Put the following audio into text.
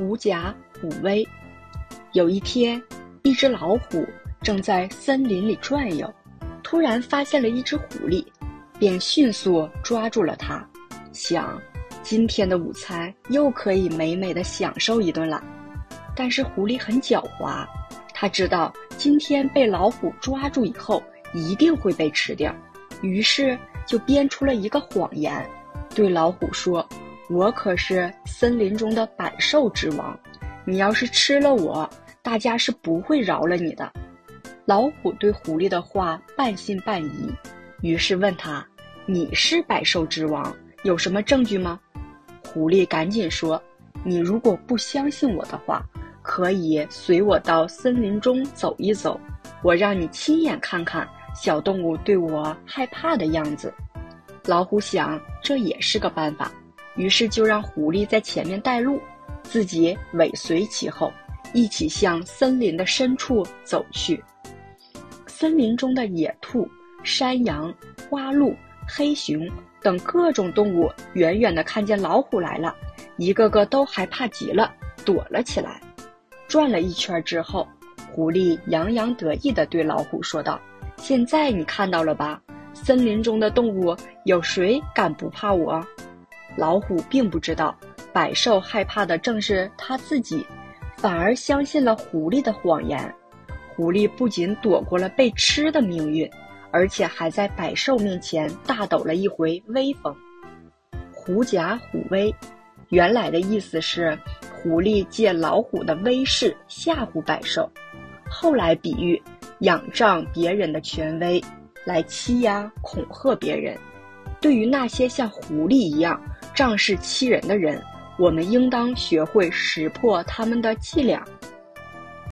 狐假虎威。有一天，一只老虎正在森林里转悠，突然发现了一只狐狸，便迅速抓住了它，想今天的午餐又可以美美的享受一顿了。但是狐狸很狡猾，它知道今天被老虎抓住以后一定会被吃掉，于是就编出了一个谎言，对老虎说。我可是森林中的百兽之王，你要是吃了我，大家是不会饶了你的。老虎对狐狸的话半信半疑，于是问他：“你是百兽之王，有什么证据吗？”狐狸赶紧说：“你如果不相信我的话，可以随我到森林中走一走，我让你亲眼看看小动物对我害怕的样子。”老虎想，这也是个办法。于是就让狐狸在前面带路，自己尾随其后，一起向森林的深处走去。森林中的野兔、山羊、花鹿、黑熊等各种动物远远地看见老虎来了，一个个都害怕极了，躲了起来。转了一圈之后，狐狸洋洋得意地对老虎说道：“现在你看到了吧？森林中的动物有谁敢不怕我？”老虎并不知道，百兽害怕的正是他自己，反而相信了狐狸的谎言。狐狸不仅躲过了被吃的命运，而且还在百兽面前大抖了一回威风。狐假虎威，原来的意思是狐狸借老虎的威势吓唬百兽，后来比喻仰仗别人的权威来欺压恐吓别人。对于那些像狐狸一样，仗势欺人的人，我们应当学会识破他们的伎俩，